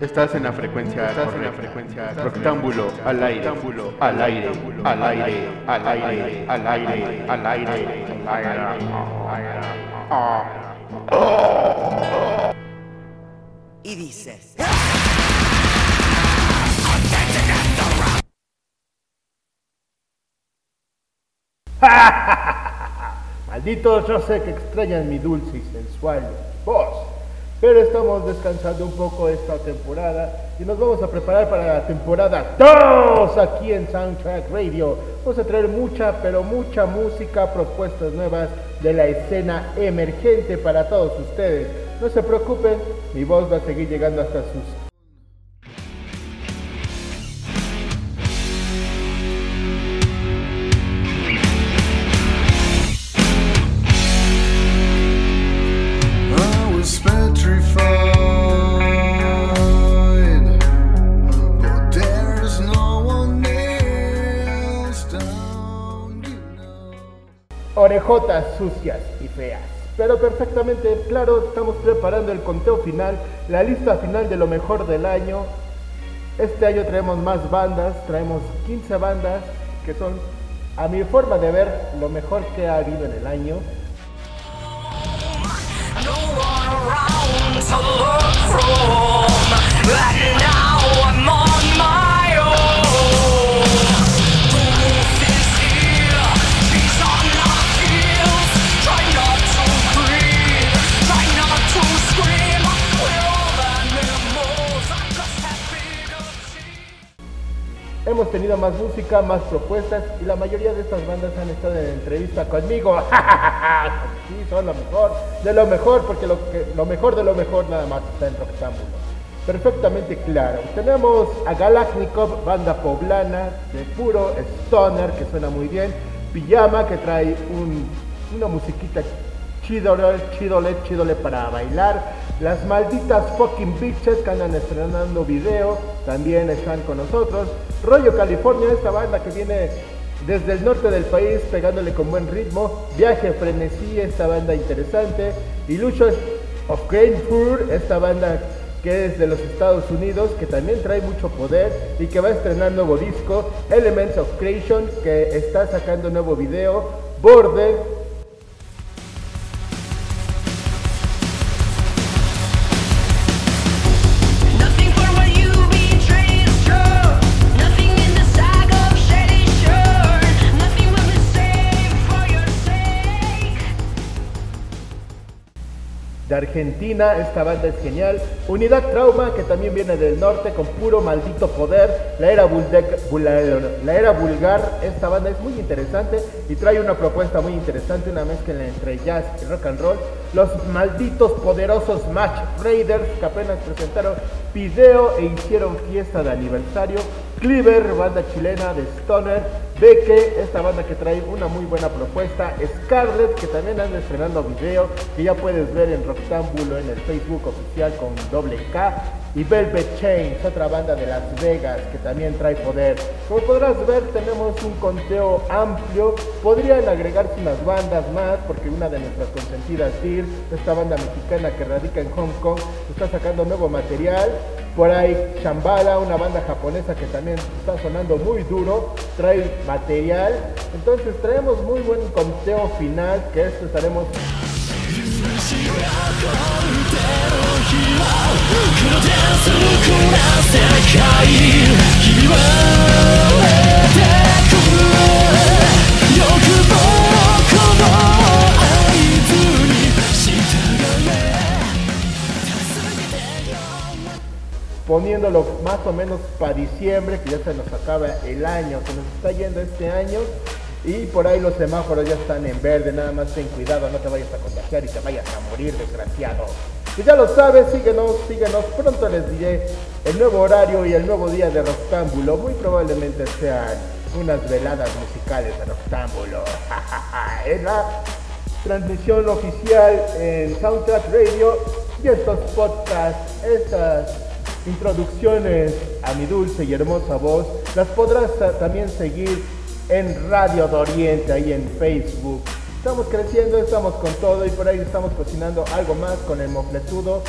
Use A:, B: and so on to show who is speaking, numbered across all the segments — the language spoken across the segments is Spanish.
A: Estás en la frecuencia, estás en la frecuencia rectángulo al aire, al aire, al aire, al aire, al aire, al aire, al aire.
B: Y dices.
C: Malditos, yo sé que extrañan mi dulce y sensual voz, pero estamos descansando un poco esta temporada y nos vamos a preparar para la temporada 2 aquí en Soundtrack Radio. Vamos a traer mucha, pero mucha música, propuestas nuevas de la escena emergente para todos ustedes. No se preocupen, mi voz va a seguir llegando hasta sus orejotas sucias y feas. Pero perfectamente claro, estamos preparando el conteo final, la lista final de lo mejor del año. Este año traemos más bandas, traemos 15 bandas que son, a mi forma de ver, lo mejor que ha habido en el año.
D: No one
C: Hemos tenido más música, más propuestas y la mayoría de estas bandas han estado en entrevista conmigo. sí, son lo mejor, de lo mejor, porque lo, que, lo mejor de lo mejor nada más está en Roxambulo. Perfectamente claro. Tenemos a Galaknikov, banda poblana de puro stoner que suena muy bien. Pijama que trae un- una musiquita chidole, chidole, chidole para bailar. Las malditas fucking bitches que andan estrenando video también están con nosotros. Rollo California, esta banda que viene desde el norte del país pegándole con buen ritmo. Viaje Frenesí, esta banda interesante. Illusions of Grandfur, esta banda que es de los Estados Unidos, que también trae mucho poder y que va a estrenar nuevo disco. Elements of Creation, que está sacando nuevo video. Border, de Argentina, esta banda es genial. Unidad Trauma, que también viene del norte con puro maldito poder. La era, la era vulgar, esta banda es muy interesante y trae una propuesta muy interesante, una mezcla entre jazz y rock and roll. Los malditos poderosos Match Raiders, que apenas presentaron video e hicieron fiesta de aniversario. Cleaver, banda chilena de Stoner. Beke, esta banda que trae una muy buena propuesta. Scarlett, que también anda estrenando video, que ya puedes ver en Rocktambulo en el Facebook oficial con doble K. Y Velvet Chains, otra banda de Las Vegas, que también trae poder. Como podrás ver, tenemos un conteo amplio. Podrían agregarse unas bandas más, porque una de nuestras consentidas, Deer, esta banda mexicana que radica en Hong Kong, está sacando nuevo material. Por ahí Shambhala, una banda japonesa que también está sonando muy duro, trae material. Entonces traemos muy buen conteo final, que esto estaremos 'poniéndolo más o menos para diciembre, que ya se nos acaba el año, se nos está yendo este año. Y por ahí los semáforos ya están en verde, nada más ten cuidado, no te vayas a contagiar y te vayas a morir, desgraciado. Y ya lo sabes, síguenos, síguenos, pronto les diré el nuevo horario y el nuevo día de Roctámbulo. Muy probablemente sean unas veladas musicales de Roctámbulo. es la transmisión oficial en Soundtrack Radio y estos podcasts, estas introducciones a mi dulce y hermosa voz, las podrás ta- también seguir en Radio de Oriente, ahí en Facebook. Estamos creciendo, estamos con todo y por ahí estamos cocinando algo más con el mofletudo.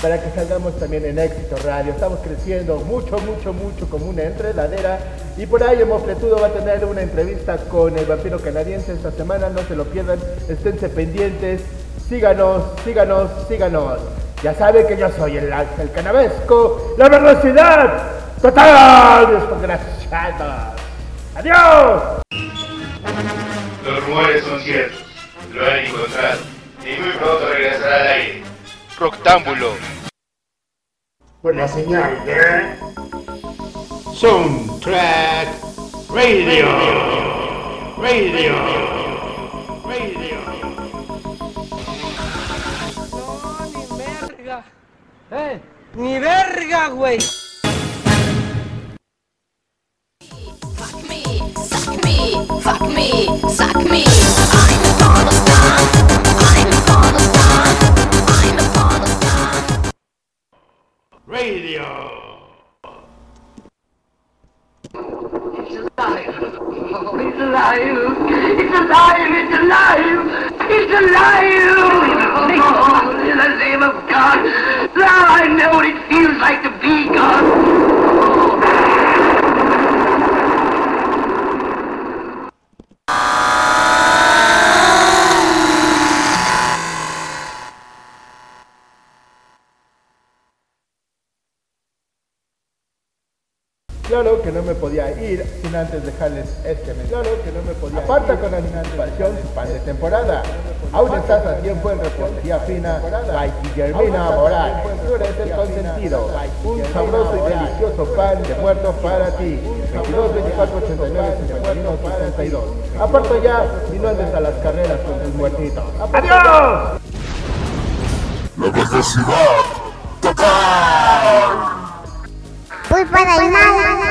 C: Para que salgamos también en Éxito Radio. Estamos creciendo mucho, mucho, mucho como una enredadera. Y por ahí el Mofletudo va a tener una entrevista con el vampiro canadiense esta semana. No se lo pierdan, esténse pendientes. Síganos, síganos, síganos. Ya saben que yo soy el ángel canavesco. La velocidad total, desgraciados. Adiós.
A: Los rumores son ciertos. Lo han encontrado. Y muy pronto regresará al aire. Proctámbulo.
E: Buena señal, ¿eh?
A: Soundtrack Radio. Radio. Radio.
F: No, ni verga. Eh, ni verga, güey.
G: Fuck me, suck me, fuck me, suck me.
D: It's alive! It's alive! It's alive! Oh, in the name of God! Now I know what it feels like to be God!
C: Claro que no me podía ir sin antes dejarles este mensaje. Claro que no me podía Aparta con anticipación su pan de temporada. Aún estás a tiempo en repostería fina by Guillermina Moral. Tú eres el consentido. Un sabroso y delicioso pan de muerto para ti. 22, 24, 89, 51, 62. Aparta ya y no andes a las carreras con tus muertitos. ¡Adiós!
H: La velocidad total.
I: Pulpa del mal.